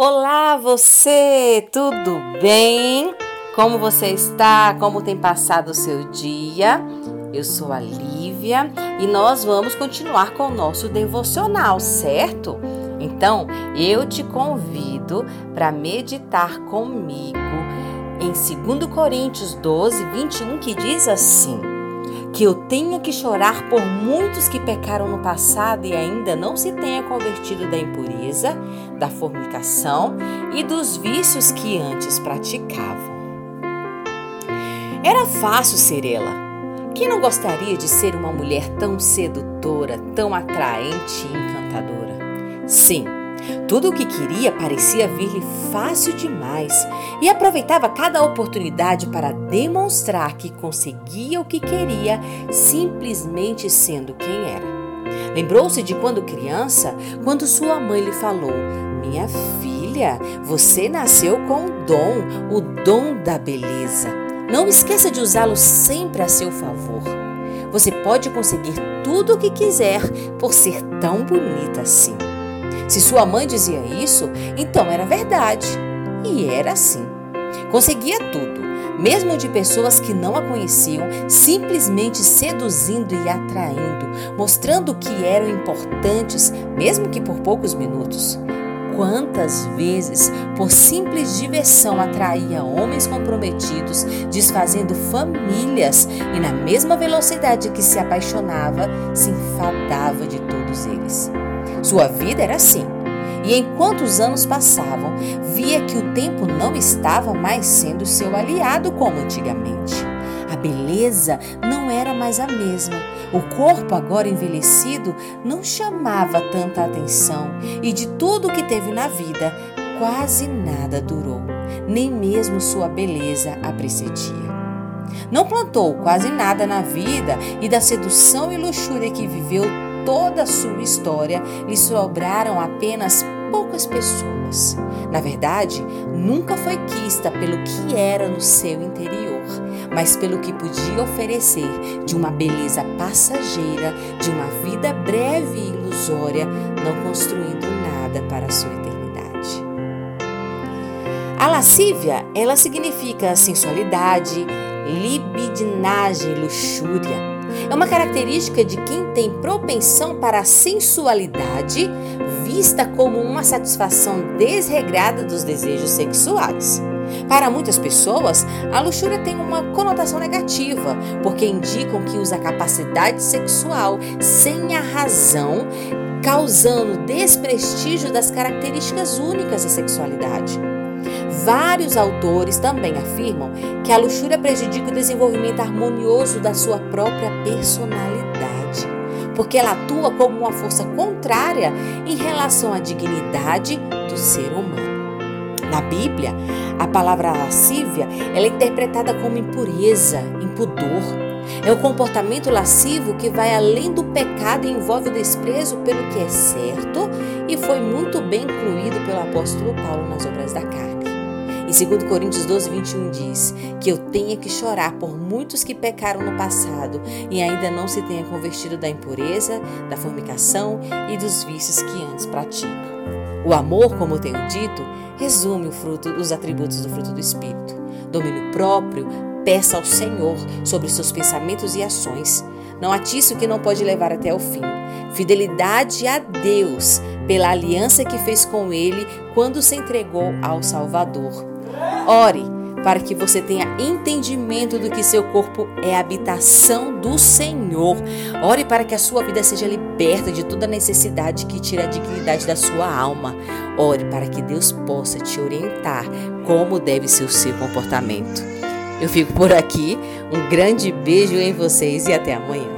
Olá, você! Tudo bem? Como você está? Como tem passado o seu dia? Eu sou a Lívia e nós vamos continuar com o nosso devocional, certo? Então, eu te convido para meditar comigo em 2 Coríntios 12, 21, que diz assim: que eu tenha que chorar por muitos que pecaram no passado e ainda não se tenha convertido da impureza, da fornicação e dos vícios que antes praticavam. Era fácil ser ela. Quem não gostaria de ser uma mulher tão sedutora, tão atraente e encantadora? Sim, tudo o que queria parecia vir-lhe fácil demais e aproveitava cada oportunidade para demonstrar que conseguia o que queria simplesmente sendo quem era. Lembrou-se de quando criança, quando sua mãe lhe falou: Minha filha, você nasceu com o dom, o dom da beleza. Não esqueça de usá-lo sempre a seu favor. Você pode conseguir tudo o que quiser por ser tão bonita assim. Se sua mãe dizia isso, então era verdade. E era assim. Conseguia tudo, mesmo de pessoas que não a conheciam, simplesmente seduzindo e atraindo, mostrando que eram importantes, mesmo que por poucos minutos. Quantas vezes, por simples diversão, atraía homens comprometidos, desfazendo famílias e, na mesma velocidade que se apaixonava, se enfadava de todos eles. Sua vida era assim. E enquanto os anos passavam, via que o tempo não estava mais sendo seu aliado como antigamente. A beleza não era mais a mesma. O corpo, agora envelhecido, não chamava tanta atenção e de tudo que teve na vida, quase nada durou. Nem mesmo sua beleza a precedia. Não plantou quase nada na vida e da sedução e luxúria que viveu toda a sua história, lhe sobraram apenas poucas pessoas. Na verdade, nunca foi quista pelo que era no seu interior, mas pelo que podia oferecer de uma beleza passageira, de uma vida breve e ilusória, não construindo nada para a sua eternidade. A lascívia, ela significa sensualidade, libidinagem, luxúria. É uma característica de quem tem propensão para a sensualidade, vista como uma satisfação desregrada dos desejos sexuais. Para muitas pessoas, a luxúria tem uma conotação negativa, porque indicam que usa a capacidade sexual sem a razão, causando desprestígio das características únicas da sexualidade. Vários autores também afirmam que a luxúria prejudica o desenvolvimento harmonioso da sua própria personalidade, porque ela atua como uma força contrária em relação à dignidade do ser humano. Na Bíblia, a palavra lascívia é interpretada como impureza, impudor. É o comportamento lascivo que vai além do pecado e envolve o desprezo pelo que é certo e foi muito bem incluído pelo apóstolo Paulo nas obras da carne. Em 2 Coríntios 12, 21 diz que eu tenha que chorar por muitos que pecaram no passado e ainda não se tenha convertido da impureza, da fornicação e dos vícios que antes praticam. O amor, como tenho dito, resume o fruto, os atributos do fruto do Espírito. Domínio próprio, peça ao Senhor sobre seus pensamentos e ações. Não atice o que não pode levar até o fim. Fidelidade a Deus pela aliança que fez com Ele quando se entregou ao Salvador. Ore para que você tenha entendimento do que seu corpo é habitação do Senhor. Ore para que a sua vida seja liberta de toda necessidade que tira a dignidade da sua alma. Ore para que Deus possa te orientar como deve ser o seu comportamento. Eu fico por aqui. Um grande beijo em vocês e até amanhã.